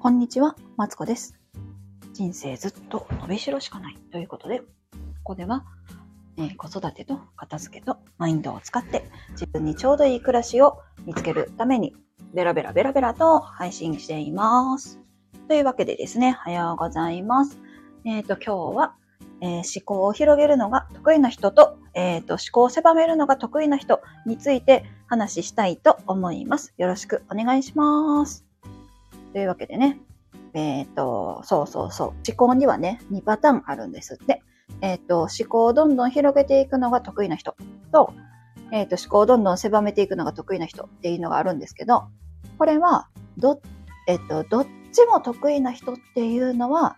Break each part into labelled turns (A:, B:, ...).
A: こんにちは、マツコです。人生ずっと伸びしろしかないということで、ここでは、えー子育てと片付けとマインドを使って自分にちょうどいい暮らしを見つけるために、ベラベラベラベラと配信しています。というわけでですね、おはようございます。えっ、と、今日は、えー思考を広げるのが得意な人と、えっ、と、思考を狭めるのが得意な人について話したいと思います。よろしくお願いします。というわけでね、えっ、と、そうそうそう。思考にはね、2パターンあるんですって。えっ、と、思考をどんどん広げていくのが得意な人と、えっ、と、思考をどんどん狭めていくのが得意な人っていうのがあるんですけど、これは、ど、えっ、と、どっちも得意な人っていうのは、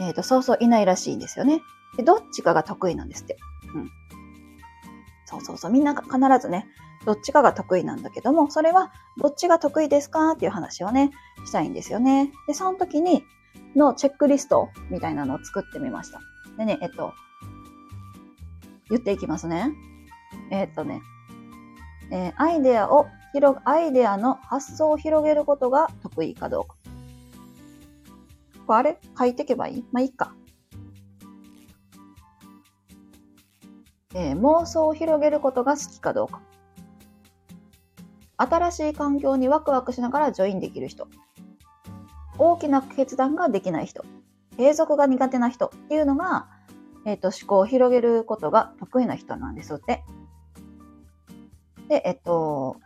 A: えっ、と、そうそういないらしいんですよね。で、どっちかが得意なんですって。うん。そうそうそう。みんな必ずね、どっちかが得意なんだけども、それはどっちが得意ですかっていう話をね、したいんですよね。で、その時に、のチェックリストみたいなのを作ってみました。でね、えっと、言っていきますね。えっとね、えーアイデアを広、アイデアの発想を広げることが得意かどうか。これあれ書いていけばいい？まあ、いいか。えー妄想を広げることが好きかどうか。新しい環境にワクワクしながらジョインできる人。大きな決断ができない人。継続が苦手な人っていうのが、えっ、と、思考を広げることが得意な人なんですって。で、えっと、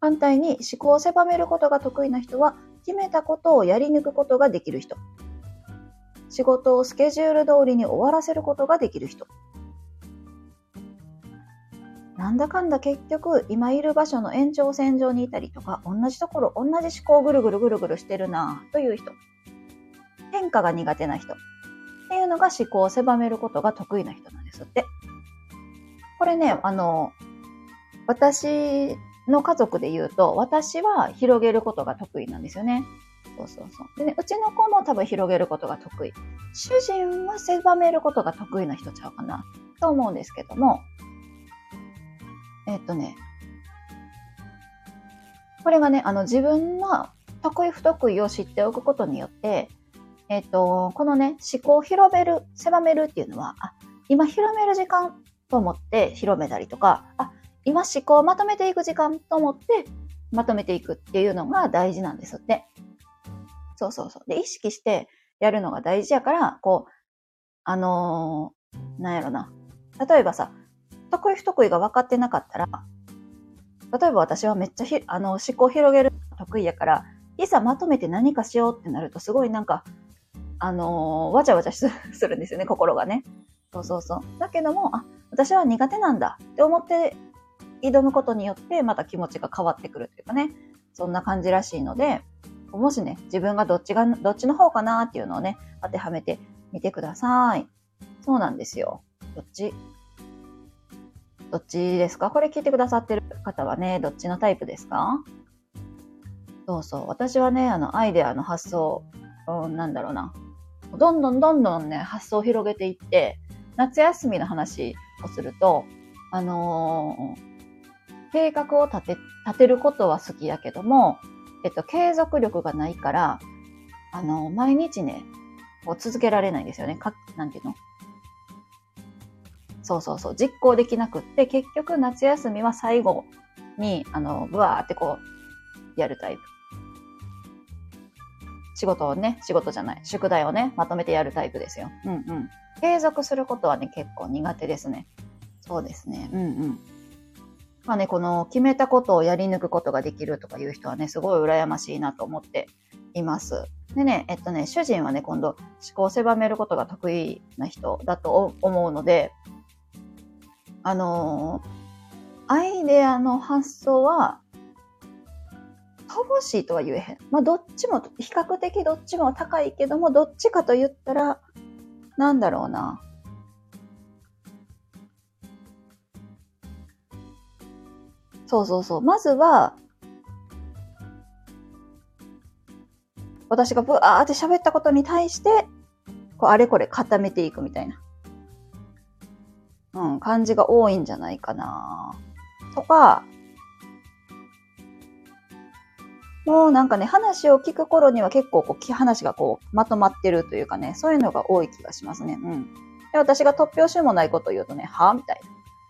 A: 反対に思考を狭めることが得意な人は、決めたことをやり抜くことができる人。仕事をスケジュール通りに終わらせることができる人。なんだかんだ結局、今いる場所の延長線上にいたりとか、同じところ、同じ思考をぐるぐるぐるぐるしてるなという人。変化が苦手な人。っていうのが思考を狭めることが得意な人なんですって。これね、あの、私の家族で言うと、私は広げることが得意なんですよね。そうそうそう。でね、うちの子も多分広げることが得意。主人は狭めることが得意な人ちゃうかなと思うんですけども、えっとね、これがね、あの自分の得意不得意を知っておくことによって、えっと、このね、思考を広める、狭めるっていうのは、あ、今広める時間と思って広めたりとか、あ、今思考をまとめていく時間と思ってまとめていくっていうのが大事なんですって。そうそうそう。で、意識してやるのが大事やから、こう、あのーなんやろな。例えばさ、得意不得意が分かってなかったら、例えば私はめっちゃひあの思考を広げる得意やから、いざまとめて何かしようってなるとすごいなんか、あのーわちゃわちゃ するんですよね、心がね。そうそうそう。だけども、あ、私は苦手なんだって思って挑むことによって、また気持ちが変わってくるっていうかね、そんな感じらしいので、もしね、自分がどっちが、どっちの方かなっていうのをね、当てはめてみてください。そうなんですよ。どっち？どっちですか？これ聞いてくださってる方はね、どっちのタイプですか？そうそう。私はね、あの、アイデアの発想、うん、なんだろうな。どんどんどんどんね、発想を広げていって、夏休みの話をすると、あのー計画を立て、立てることは好きやけども、えっと、継続力がないから、あの毎日ね、こう続けられないんですよね。か、なんていうの？そうそうそう。実行できなくって、結局夏休みは最後に、あの、ブワーってこう、やるタイプ。仕事をね、仕事じゃない、宿題をね、まとめてやるタイプですよ。うんうん。継続することはね、結構苦手ですね。そうですね。うんうん。まあね、この決めたことをやり抜くことができるとかいう人はね、すごい羨ましいなと思っています。でね、えっとね、主人はね、今度思考を狭めることが得意な人だと思うので、あのーアイデアの発想は、乏しいとは言えへん。まあ、どっちも、比較的どっちも高いけども、どっちかと言ったら、なんだろうな。そうそうそう。まずは、私がブワーって喋ったことに対して、こう、あれこれ固めていくみたいな。うん、感じが多いんじゃないかな。とか、もうなんかね、話を聞く頃には結構こう、話がこう、まとまってるというかね、そういうのが多い気がしますね。うん。で私が突拍子もないことを言うとね、はぁみたい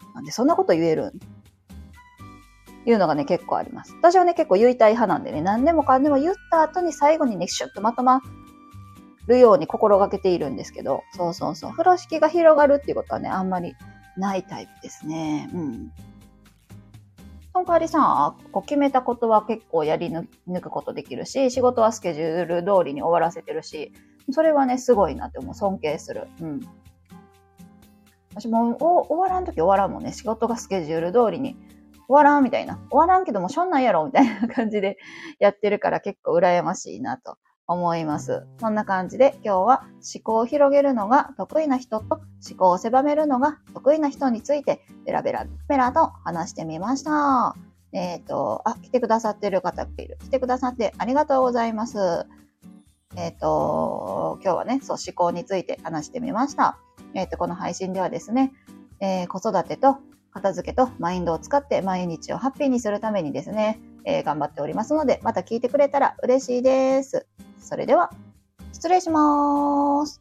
A: な。なんでそんなこと言えるん？いうのがね、結構あります。私はね、結構言いたい派なんでね、何でもかんでも言った後に最後にね、シュッとまとまるように心がけているんですけど、そうそうそう。風呂敷が広がるっていうことはね、あんまりないタイプですね。うん。その代わりさ、こう決めたことは結構やり抜くことできるし、仕事はスケジュール通りに終わらせてるし、それはね、すごいなって思う。尊敬する。うん。私も終わらんとき終わらんもんね。仕事がスケジュール通りに終わらんみたいな。終わらんけどもしょんなんやろみたいな感じでやってるから結構羨ましいなと思います。そんな感じで今日は思考を広げるのが得意な人と思考を狭めるのが得意な人についてベラベラベラと話してみました。えっ、ー、と、あ、来てくださってる方がいる。来てくださってありがとうございます。えっ、ー、と、今日はね、そう、思考について話してみました。えっ、ー、と、この配信ではですね、え子育てと片付けとマインドを使って毎日をハッピーにするためにですね、えー、頑張っておりますので、また聞いてくれたら嬉しいです。それでは、失礼します。